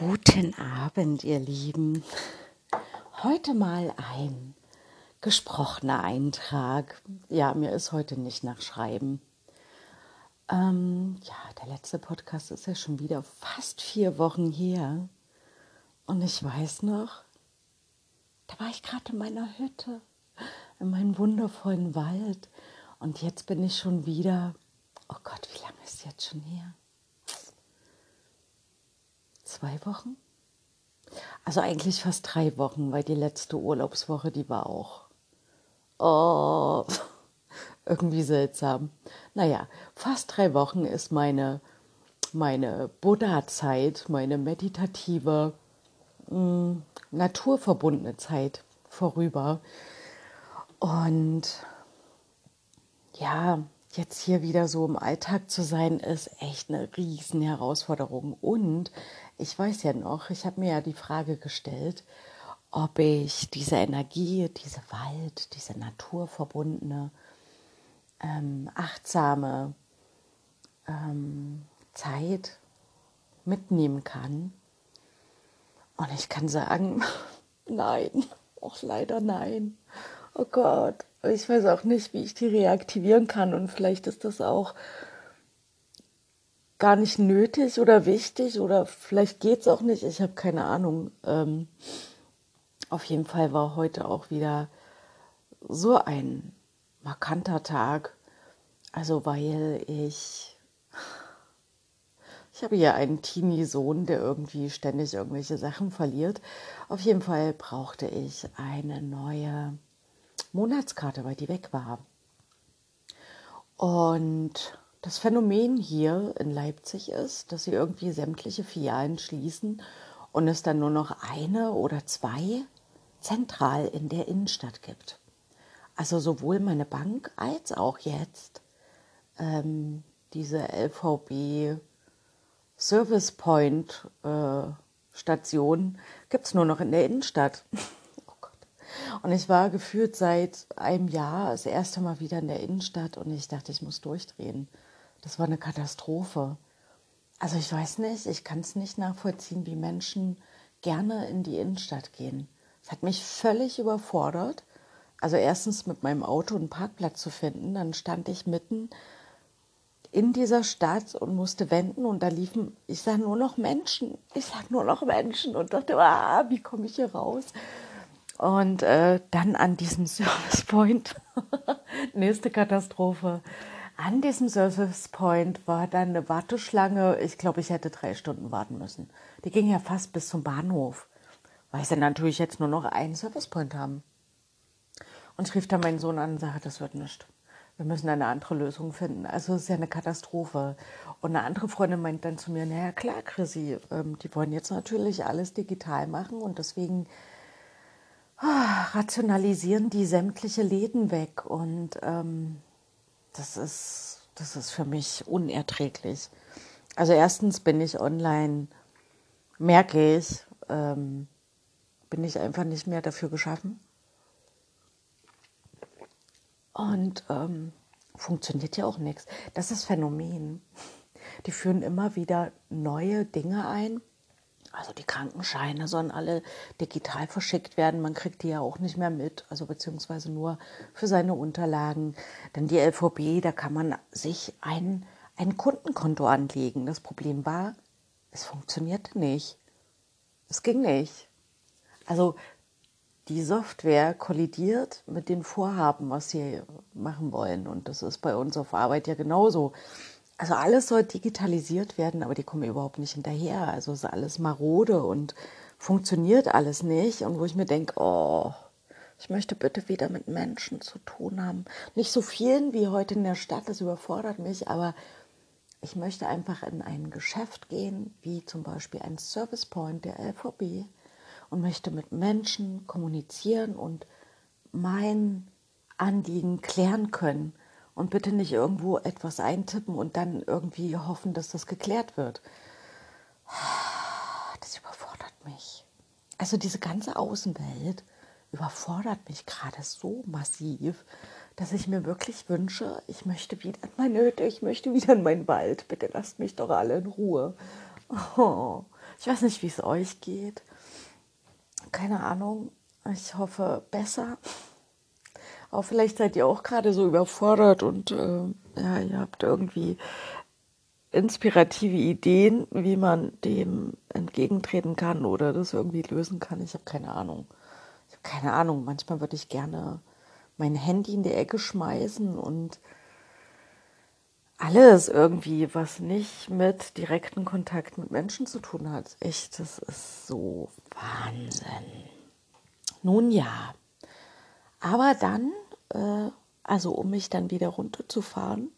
Guten Abend, ihr Lieben. Heute mal ein gesprochener Eintrag. Ja, mir ist heute nicht nach Schreiben. Ähm, ja, der letzte Podcast ist ja schon wieder fast vier Wochen her. Und ich weiß noch, da war ich gerade in meiner Hütte, in meinem wundervollen Wald. Und jetzt bin ich schon wieder, oh Gott, wie lange ist jetzt schon her? Zwei Wochen? Also eigentlich fast drei Wochen, weil die letzte Urlaubswoche, die war auch oh, irgendwie seltsam. Naja, fast drei Wochen ist meine, meine Buddha-Zeit, meine meditative, mh, hm, naturverbundene Zeit vorüber. Und ja, jetzt hier wieder so im Alltag zu sein, ist echt eine riesen Herausforderung. Und ich weiß ja noch, ich habe mir ja die Frage gestellt, ob ich diese Energie, diese Wald, diese naturverbundene, ähm, achtsame ähm, Zeit mitnehmen kann. Und ich kann sagen, nein, auch leider nein. Oh Gott, ich weiß auch nicht, wie ich die reaktivieren kann. Und vielleicht ist das auch gar nicht nötig oder wichtig oder vielleicht geht es auch nicht. Ich habe keine Ahnung. Ähm, auf jeden Fall war heute auch wieder so ein markanter Tag. Also weil ich ich habe ja einen Teenie-Sohn, der irgendwie ständig irgendwelche Sachen verliert. Auf jeden Fall brauchte ich eine neue Monatskarte, weil die weg war. Und das Phänomen hier in Leipzig ist, dass sie irgendwie sämtliche Filialen schließen und es dann nur noch eine oder zwei zentral in der Innenstadt gibt. Also sowohl meine Bank als auch jetzt ähm, diese LVB Service Point äh, Station gibt es nur noch in der Innenstadt. Und ich war gefühlt seit einem Jahr das erste Mal wieder in der Innenstadt und ich dachte, ich muss durchdrehen. Das war eine Katastrophe. Also ich weiß nicht, ich kann es nicht nachvollziehen, wie Menschen gerne in die Innenstadt gehen. Es hat mich völlig überfordert. Also erstens mit meinem Auto einen Parkplatz zu finden, dann stand ich mitten in dieser Stadt und musste wenden und da liefen, ich sah nur noch Menschen, ich sah nur noch Menschen und dachte, ah, wie komme ich hier raus? Und äh, dann an diesem Service Point, nächste Katastrophe, an diesem Service Point war dann eine Warteschlange. Ich glaube, ich hätte drei Stunden warten müssen. Die ging ja fast bis zum Bahnhof, weil sie natürlich jetzt nur noch einen Service Point haben. Und ich rief dann meinen Sohn an und sagte, das wird nicht. Wir müssen eine andere Lösung finden. Also es ist ja eine Katastrophe. Und eine andere Freundin meint dann zu mir, naja klar, Chrissy, ähm, die wollen jetzt natürlich alles digital machen und deswegen rationalisieren die sämtliche Läden weg. Und ähm, das ist, das ist für mich unerträglich. Also erstens bin ich online, merke ich, ähm, bin ich einfach nicht mehr dafür geschaffen. Und ähm, funktioniert ja auch nichts. Das ist Phänomen. Die führen immer wieder neue Dinge ein, also die Krankenscheine sollen alle digital verschickt werden. Man kriegt die ja auch nicht mehr mit, also beziehungsweise nur für seine Unterlagen. Dann die LVB, da kann man sich ein, ein Kundenkonto anlegen. Das Problem war, es funktionierte nicht. Es ging nicht. Also die Software kollidiert mit den Vorhaben, was sie machen wollen. Und das ist bei uns auf Arbeit ja genauso. Also alles soll digitalisiert werden, aber die kommen überhaupt nicht hinterher. Also ist alles marode und funktioniert alles nicht. Und wo ich mir denke, oh, ich möchte bitte wieder mit Menschen zu tun haben. Nicht so vielen wie heute in der Stadt, das überfordert mich, aber ich möchte einfach in ein Geschäft gehen, wie zum Beispiel ein Service Point der LVB und möchte mit Menschen kommunizieren und mein Anliegen klären können und bitte nicht irgendwo etwas eintippen und dann irgendwie hoffen, dass das geklärt wird. Das überfordert mich. Also diese ganze Außenwelt überfordert mich gerade so massiv, dass ich mir wirklich wünsche, ich möchte wieder in meine Hütte, ich möchte wieder in meinen Wald. Bitte lasst mich doch alle in Ruhe. Oh, Ich weiß nicht, wie es euch geht. Keine Ahnung. Ich hoffe besser. Aber vielleicht seid ihr auch gerade so überfordert und äh, ja, ihr habt irgendwie inspirative Ideen, wie man dem entgegentreten kann oder das irgendwie lösen kann. Ich habe keine Ahnung. Ich habe keine Ahnung. Manchmal würde ich gerne mein Handy in die Ecke schmeißen und alles irgendwie, was nicht mit direktem Kontakt mit Menschen zu tun hat. Echt, das ist so Wahnsinn. Nun ja, aber dann, äh, also um mich dann wieder runterzufahren,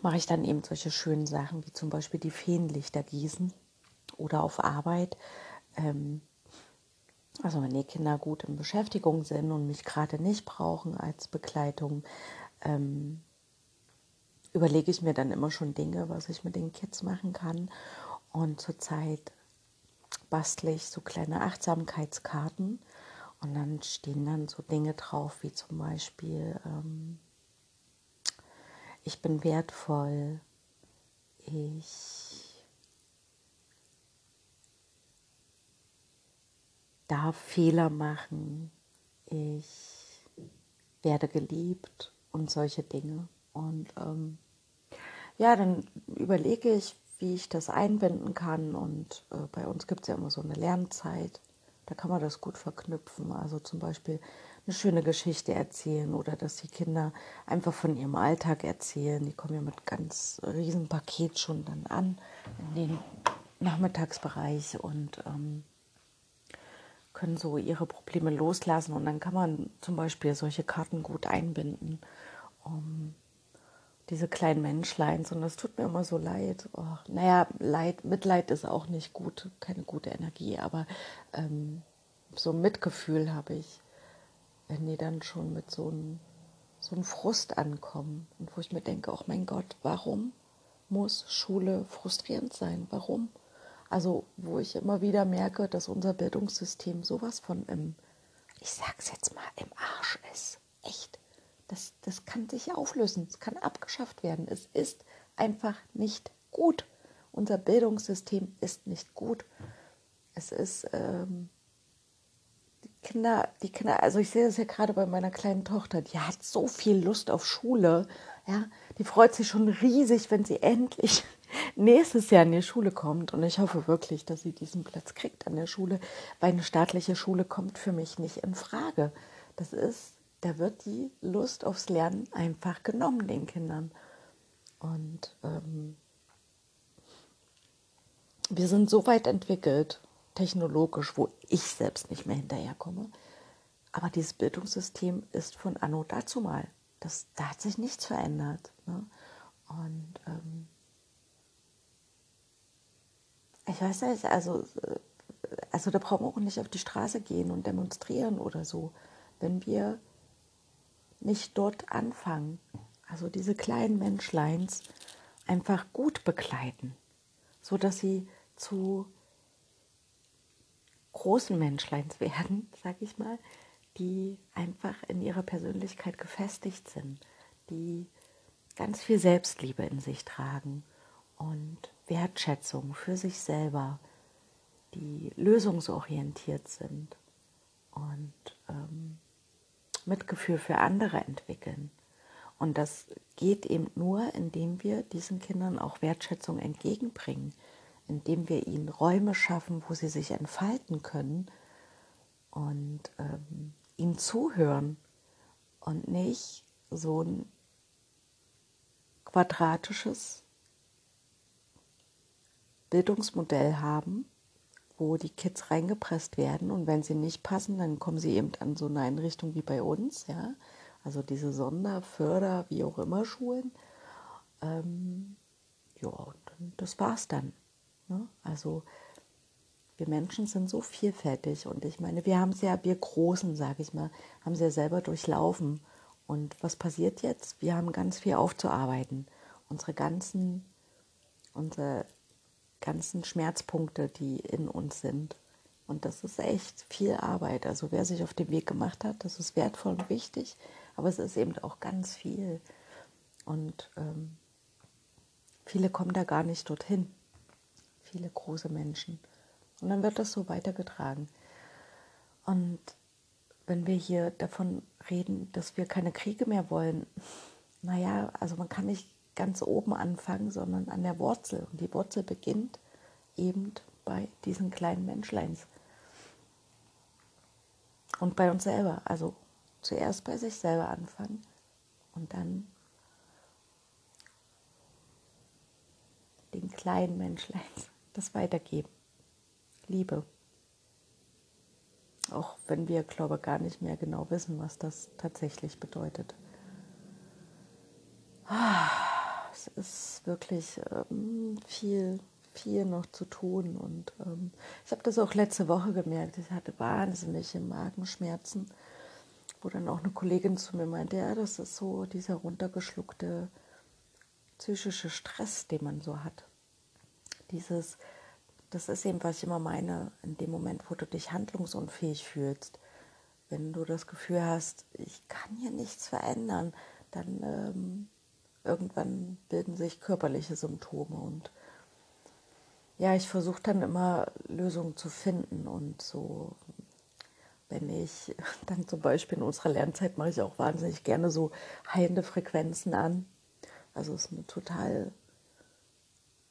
mache ich dann eben solche schönen Sachen wie zum Beispiel die Feenlichter gießen oder auf Arbeit. Ähm, also wenn die Kinder gut in Beschäftigung sind und mich gerade nicht brauchen als Begleitung, ähm, überlege ich mir dann immer schon Dinge, was ich mit den Kids machen kann. Und zurzeit bastle ich so kleine Achtsamkeitskarten und dann stehen dann so Dinge drauf, wie zum Beispiel, ähm, ich bin wertvoll, ich darf Fehler machen, ich werde geliebt und solche Dinge. Und ähm, ja, dann überlege ich, wie ich das einbinden kann. Und äh, bei uns gibt es ja immer so eine Lernzeit. Da kann man das gut verknüpfen. Also zum Beispiel eine schöne Geschichte erzählen oder dass die Kinder einfach von ihrem Alltag erzählen. Die kommen ja mit ganz riesen Paket schon dann an in den Nachmittagsbereich und ähm, können so ihre Probleme loslassen. Und dann kann man zum Beispiel solche Karten gut einbinden, um diese kleinen Menschleins. Und das tut mir immer so leid. Oh, naja, Leid, Mitleid ist auch nicht gut, keine gute Energie, aber ähm, so Mitgefühl habe ich, wenn die dann schon mit so einem so einem Frust ankommen und wo ich mir denke, oh mein Gott, warum muss Schule frustrierend sein? Warum? Also, wo ich immer wieder merke, dass unser Bildungssystem sowas von im, ich sag's jetzt mal, im Arsch ist. Echt. Das, das kann sich auflösen, es kann abgeschafft werden. Es ist einfach nicht gut. Unser Bildungssystem ist nicht gut. Es ist, ähm, die Kinder, die Kinder, also ich sehe das ja gerade bei meiner kleinen Tochter, die hat so viel Lust auf Schule. Ja, die freut sich schon riesig, wenn sie endlich nächstes Jahr in die Schule kommt. Und ich hoffe wirklich, dass sie diesen Platz kriegt an der Schule, weil eine staatliche Schule kommt für mich nicht in Frage. Das ist da wird die Lust aufs Lernen einfach genommen den Kindern. Und ähm, wir sind so weit entwickelt, technologisch, wo ich selbst nicht mehr hinterherkomme. Aber dieses Bildungssystem ist von Anno dazu mal. Das, da hat sich nichts verändert. Ne? Und ähm, ich weiß nicht, also, äh, also da brauchen wir auch nicht auf die Straße gehen und demonstrieren oder so. Wenn wir nicht dort anfangen. Also diese kleinen Menschleins einfach gut begleiten, so dass sie zu großen Menschleins werden, sag ich mal, die einfach in ihrer Persönlichkeit gefestigt sind, die ganz viel Selbstliebe in sich tragen und Wertschätzung für sich selber, die lösungsorientiert sind und ähm, Mitgefühl für andere entwickeln. Und das geht eben nur, indem wir diesen Kindern auch Wertschätzung entgegenbringen, indem wir ihnen Räume schaffen, wo sie sich entfalten können und ähm, ihnen zuhören und nicht so ein quadratisches Bildungsmodell haben, wo die Kids reingepresst werden und wenn sie nicht passen, dann kommen sie eben an so eine Einrichtung wie bei uns, ja, also diese Sonder-, Förder-, wie auch immer Schulen. Ähm, ja, und das war's dann. Ne? Also wir Menschen sind so vielfältig und ich meine, wir haben es ja, wir Großen, sage ich mal, haben es ja selber durchlaufen. Und was passiert jetzt? Wir haben ganz viel aufzuarbeiten. Unsere ganzen, unsere ganzen Schmerzpunkte, die in uns sind. Und das ist echt viel Arbeit. Also wer sich auf den Weg gemacht hat, das ist wertvoll und wichtig, aber es ist eben auch ganz viel. Und ähm, viele kommen da gar nicht dorthin. viele große Menschen. Und dann wird das so weitergetragen. Und wenn wir hier davon reden, dass wir keine Kriege mehr wollen, naja, also man kann nicht ganz oben anfangen, sondern an der Wurzel. Und die Wurzel beginnt eben bei diesen kleinen Menschleins. Und bei uns selber. Also zuerst bei sich selber anfangen und dann den kleinen Menschleins das weitergeben. Liebe. Auch wenn wir, glaube ich, gar nicht mehr genau wissen, was das tatsächlich bedeutet. Ist wirklich ähm, viel, viel noch zu tun. Und ähm, ich habe das auch letzte Woche gemerkt. Ich hatte wahnsinnige Magenschmerzen, wo dann auch eine Kollegin zu mir meinte, ja, das ist so dieser runtergeschluckte psychische Stress, den man so hat. Dieses, das ist eben, was ich immer meine, in dem Moment, wo du dich handlungsunfähig fühlst, wenn du das Gefühl hast, ich kann hier nichts verändern, dann ähm, irgendwann bilden sich körperliche Symptome und ja, ich versuche dann immer Lösungen zu finden und so, wenn ich dann zum Beispiel in unserer Lernzeit mache ich auch wahnsinnig gerne so heilende Frequenzen an. Also es ist eine total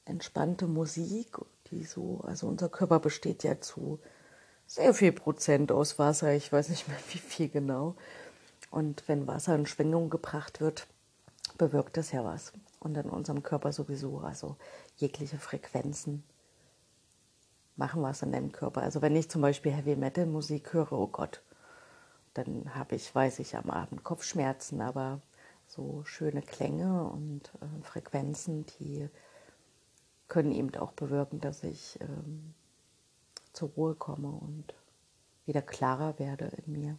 entspannte Musik, die so, also unser Körper besteht ja zu sehr viel Prozent aus Wasser, ich weiß nicht mehr wie viel genau. Und wenn Wasser in Schwingung gebracht wird, bewirkt das ja was. Und in unserem Körper sowieso, also jegliche Frequenzen machen was in deinem Körper. Also wenn ich zum Beispiel Heavy Metal Musik höre, oh Gott, dann habe ich, weiß ich, am Abend Kopfschmerzen, aber so schöne Klänge und äh, Frequenzen, die können eben auch bewirken, dass ich ähm, zur Ruhe komme und wieder klarer werde in mir.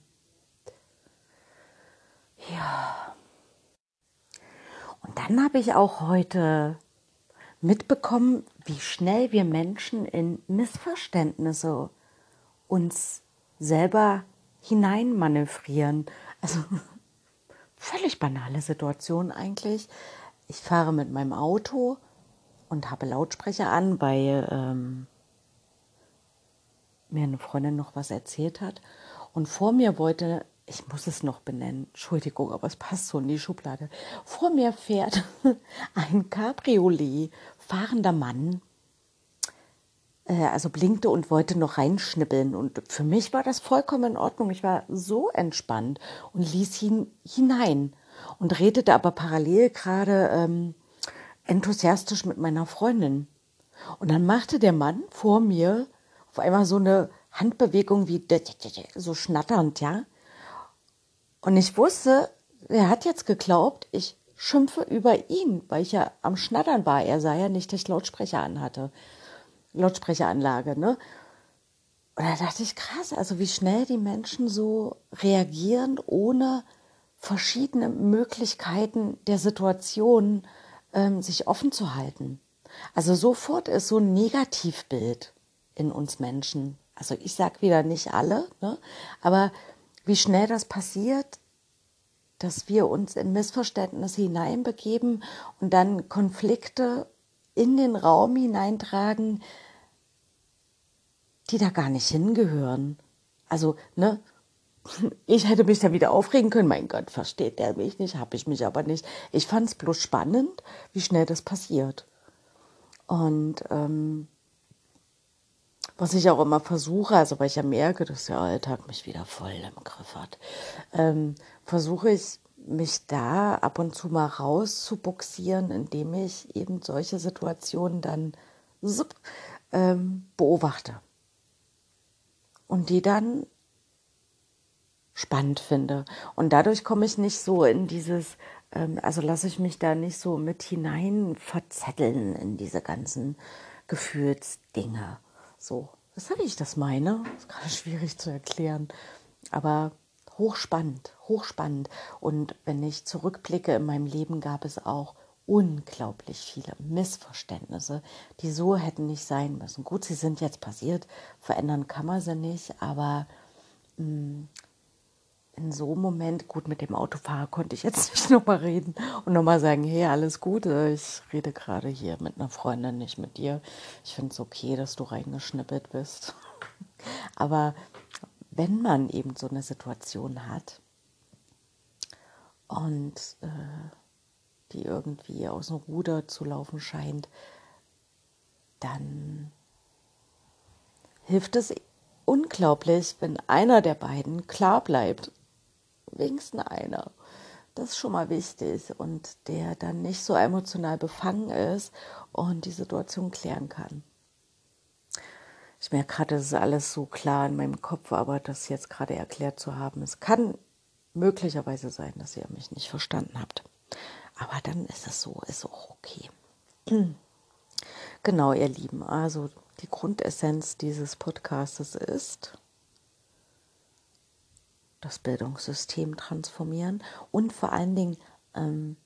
Ja. Und dann habe ich auch heute mitbekommen, wie schnell wir Menschen in Missverständnisse uns selber hineinmanövrieren. Also völlig banale Situation eigentlich. Ich fahre mit meinem Auto und habe Lautsprecher an, weil ähm, mir eine Freundin noch was erzählt hat. Und vor mir wollte, ich muss es noch benennen, Entschuldigung, aber es passt so in die Schublade. Vor mir fährt ein Cabriolet, fahrender Mann, äh, also blinkte und wollte noch reinschnippeln. Und für mich war das vollkommen in Ordnung. Ich war so entspannt und ließ ihn hinein und redete aber parallel gerade ähm, enthusiastisch mit meiner Freundin. Und dann machte der Mann vor mir auf einmal so eine Handbewegung wie so schnatternd, ja. Und ich wusste, er hat jetzt geglaubt, ich schimpfe über ihn, weil ich ja am Schnattern war. Er sah ja nicht, dass ich Lautsprecher anhatte. Lautsprecheranlage, ne? Und da dachte ich, krass, also wie schnell die Menschen so reagieren, ohne verschiedene Möglichkeiten der Situation ähm, sich offen zu halten. Also sofort ist so ein Negativbild in uns Menschen. Also ich sage wieder nicht alle, ne? aber wie schnell das passiert, dass wir uns in Missverständnisse hineinbegeben und dann Konflikte in den Raum hineintragen, die da gar nicht hingehören. Also, ne, ich hätte mich da wieder aufregen können. Mein Gott, versteht der mich nicht, habe ich mich aber nicht. Ich fand es bloß spannend, wie schnell das passiert. Und ähm, was ich auch immer versuche, also weil ich ja merke, dass der Alltag mich wieder voll im Griff hat, ähm, versuche ich mich da ab und zu mal rauszubuxieren, indem ich eben solche Situationen dann zup, ähm, beobachte. Und die dann spannend finde. Und dadurch komme ich nicht so in dieses, ähm, also lasse ich mich da nicht so mit hinein verzetteln in diese ganzen Gefühlsdinge. So, weshalb ich das meine, ist gerade schwierig zu erklären. Aber hochspannend, hochspannend. Und wenn ich zurückblicke in meinem Leben, gab es auch unglaublich viele Missverständnisse, die so hätten nicht sein müssen. Gut, sie sind jetzt passiert, verändern kann man sie nicht, aber mh, mm, in so einem Moment, gut, mit dem Autofahrer konnte ich jetzt nicht nochmal reden und nochmal sagen, hey, alles Gute, ich rede gerade hier mit einer Freundin, nicht mit dir. Ich finde es okay, dass du reingeschnippelt bist. Aber wenn man eben so eine Situation hat und äh, die irgendwie aus dem Ruder zu laufen scheint, dann hilft es unglaublich, wenn einer der beiden klar bleibt wenigstens einer. Das ist schon mal wichtig und der dann nicht so emotional befangen ist und die Situation klären kann. Ich merke gerade, das ist alles so klar in meinem Kopf, aber das jetzt gerade erklärt zu haben, es kann möglicherweise sein, dass ihr mich nicht verstanden habt. Aber dann ist es so, ist auch okay. Genau, ihr Lieben, also die Grundessenz dieses Podcastes ist, das Bildungssystem transformieren und vor allen Dingen, ähm,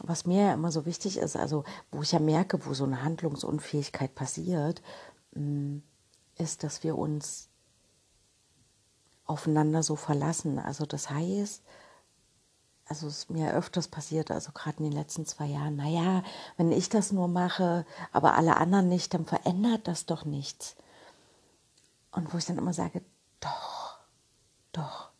was mir ja immer so wichtig ist, also wo ich ja merke, wo so eine Handlungsunfähigkeit passiert, ähm, ist, dass wir uns aufeinander so verlassen. Also das heißt, also es ist mir öfters passiert, also gerade in den letzten zwei Jahren, naja, wenn ich das nur mache, aber alle anderen nicht, dann verändert das doch nichts. Und wo ich dann immer sage, doch, doch,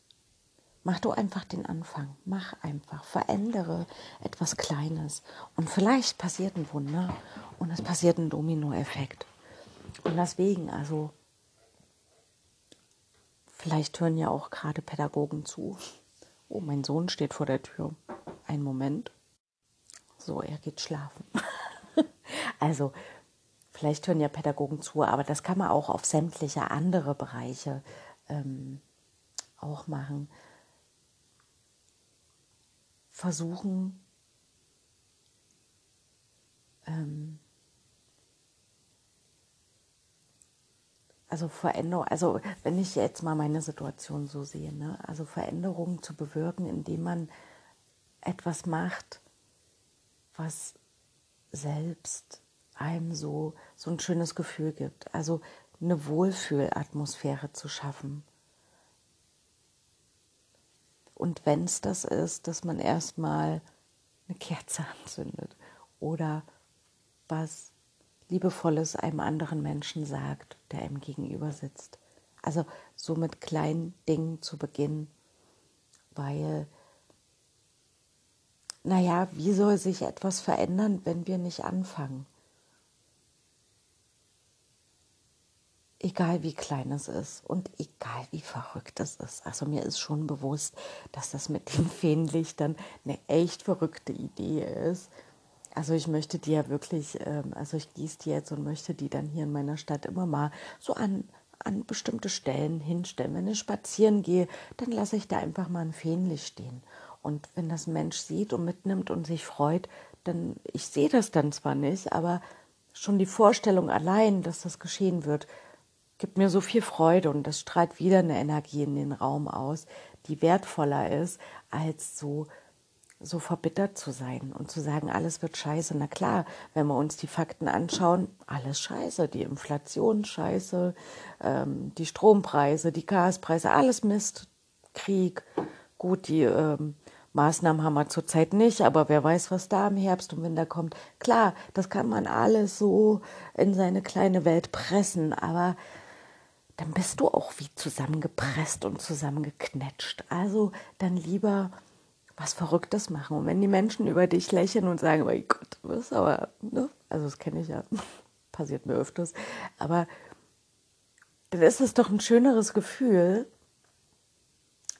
mach du einfach den Anfang. Mach einfach, verändere etwas Kleines. Und vielleicht passiert ein Wunder und es passiert ein Dominoeffekt. Und deswegen, also, vielleicht hören ja auch gerade Pädagogen zu. Oh, mein Sohn steht vor der Tür. Ein Moment. So, er geht schlafen. also, vielleicht hören ja Pädagogen zu, aber das kann man auch auf sämtliche andere Bereiche ähm, auch machen. Versuchen, ähm, also Veränderung, also wenn ich jetzt mal meine Situation so sehe, ne, also Veränderungen zu bewirken, indem man etwas macht, was selbst einem so, so ein schönes Gefühl gibt. Also eine Wohlfühlatmosphäre zu schaffen. Und wenn es das ist, dass man erstmal eine Kerze anzündet oder was Liebevolles einem anderen Menschen sagt, der einem gegenüber sitzt. Also so mit kleinen Dingen zu beginnen, weil, naja, wie soll sich etwas verändern, wenn wir nicht anfangen? Egal wie klein es ist und egal wie verrückt es ist. Also mir ist schon bewusst, dass das mit den Feenlichtern eine echt verrückte Idee ist. Also ich möchte die ja wirklich, ähm, also ich gieße die jetzt und möchte die dann hier in meiner Stadt immer mal so an, an bestimmte Stellen hinstellen. Wenn ich spazieren gehe, dann lasse ich da einfach mal ein Feenlicht stehen. Und wenn das Mensch sieht und mitnimmt und sich freut, dann, ich sehe das dann zwar nicht, aber schon die Vorstellung allein, dass das geschehen wird, gibt mir so viel Freude und das strahlt wieder eine Energie in den Raum aus, die wertvoller ist, als so, so verbittert zu sein und zu sagen, alles wird scheiße. Na klar, wenn wir uns die Fakten anschauen, alles scheiße, die Inflation scheiße, ähm, die Strompreise, die Gaspreise, alles Mist, Krieg. Gut, die ähm, Maßnahmen haben wir zurzeit nicht, aber wer weiß, was da im Herbst und Winter kommt. Klar, das kann man alles so in seine kleine Welt pressen, aber dann bist du auch wie zusammengepresst und zusammengeknetscht. Also dann lieber was Verrücktes machen. Und wenn die Menschen über dich lächeln und sagen, mein Gott, du bist aber, ne? also das kenne ich ja, passiert mir öfters, aber dann ist es doch ein schöneres Gefühl,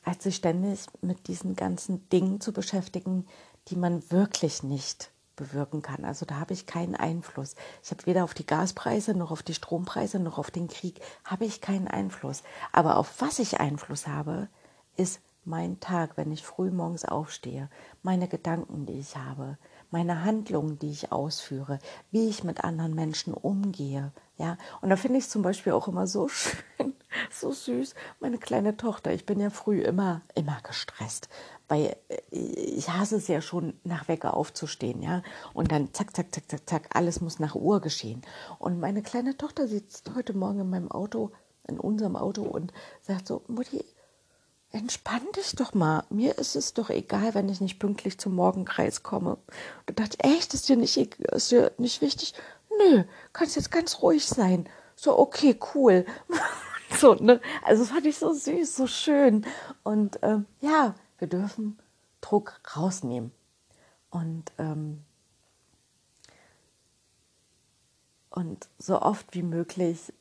als sich ständig mit diesen ganzen Dingen zu beschäftigen, die man wirklich nicht bewirken kann. Also da habe ich keinen Einfluss. Ich habe weder auf die Gaspreise noch auf die Strompreise noch auf den Krieg habe ich keinen Einfluss. Aber auf was ich Einfluss habe, ist mein Tag, wenn ich früh morgens aufstehe, meine Gedanken, die ich habe, meine Handlungen, die ich ausführe, wie ich mit anderen Menschen umgehe. Ja, und da finde ich zum Beispiel auch immer so schön, so süß, meine kleine Tochter. Ich bin ja früh immer, immer gestresst, weil äh, ich hasse es ja schon, nach Wecker aufzustehen, ja. Und dann zack, zack, zack, zack, zack, alles muss nach Uhr geschehen. Und meine kleine Tochter sitzt heute Morgen in meinem Auto, in unserem Auto und sagt so, Mutti, entspann dich doch mal. Mir ist es doch egal, wenn ich nicht pünktlich zum Morgenkreis komme. Und da dachte echt, ist dir nicht, ist dir nicht wichtig? Nö, kannst jetzt ganz ruhig sein. So, okay, cool. so, ne? Also, das fand ich so süß, so schön. Und ähm, ja, wir dürfen Druck rausnehmen. Und, ähm, und so oft wie möglich,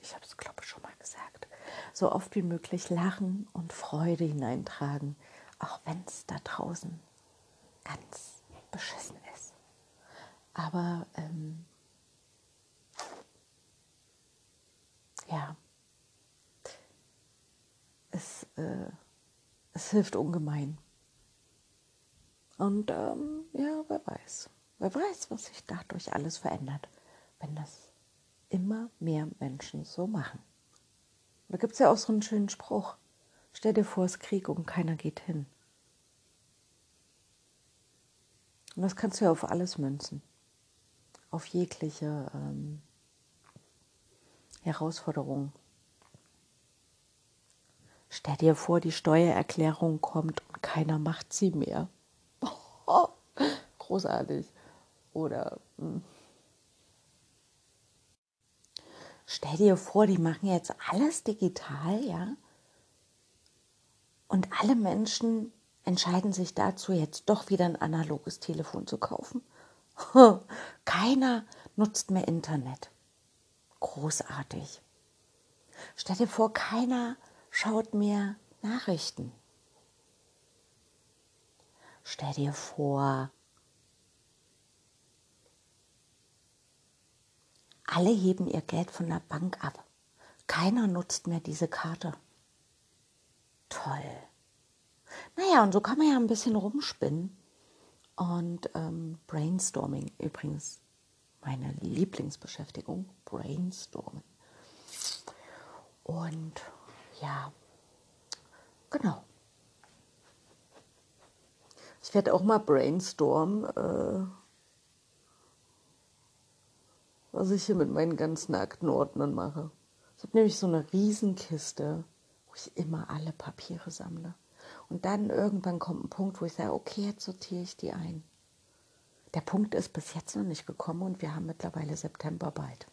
ich habe es, glaube ich, schon mal gesagt, so oft wie möglich Lachen und Freude hineintragen, auch wenn es da draußen ganz beschissen ist. Aber ähm, ja, es, äh, es hilft ungemein. Und ähm, ja, wer weiß, wer weiß, was sich dadurch alles verändert, wenn das immer mehr Menschen so machen. Da gibt es ja auch so einen schönen Spruch. Stell dir vor, es ist Krieg und keiner geht hin. Und das kannst du ja auf alles münzen. Auf jegliche ähm, Herausforderung. Stell dir vor, die Steuererklärung kommt und keiner macht sie mehr. Großartig. Oder. Hm. stell dir vor, die machen jetzt alles digital, ja? Und alle Menschen entscheiden sich dazu, jetzt doch wieder ein analoges Telefon zu kaufen. Keiner nutzt mehr Internet. Großartig. Stell dir vor, keiner schaut mehr Nachrichten. Stell dir vor, alle heben ihr Geld von der Bank ab. Keiner nutzt mehr diese Karte. Toll. Naja, und so kann man ja ein bisschen rumspinnen. Und ähm, Brainstorming übrigens meine Lieblingsbeschäftigung, Brainstormen. Und ja, genau. Ich werde auch mal brainstormen, äh, was ich hier mit meinen ganzen Aktenordnern mache. Ich habe nämlich so eine Riesenkiste, wo ich immer alle Papiere sammle. Und dann irgendwann kommt ein Punkt, wo ich sage, okay, jetzt sortiere ich die ein. Der Punkt ist bis jetzt noch nicht gekommen und wir haben mittlerweile September bald.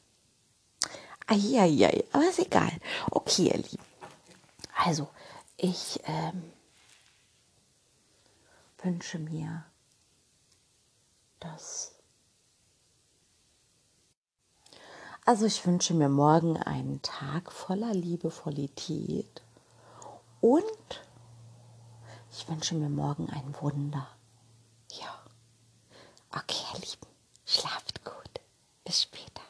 Eieiei, aber ist egal. Okay, ihr Lieben. Also, ich ähm, wünsche mir, dass. Also, ich wünsche mir morgen einen Tag voller Liebevollität und ich wünsche mir morgen ein Wunder. Ja. Okay, ihr Lieben, schlaft gut. Bis später.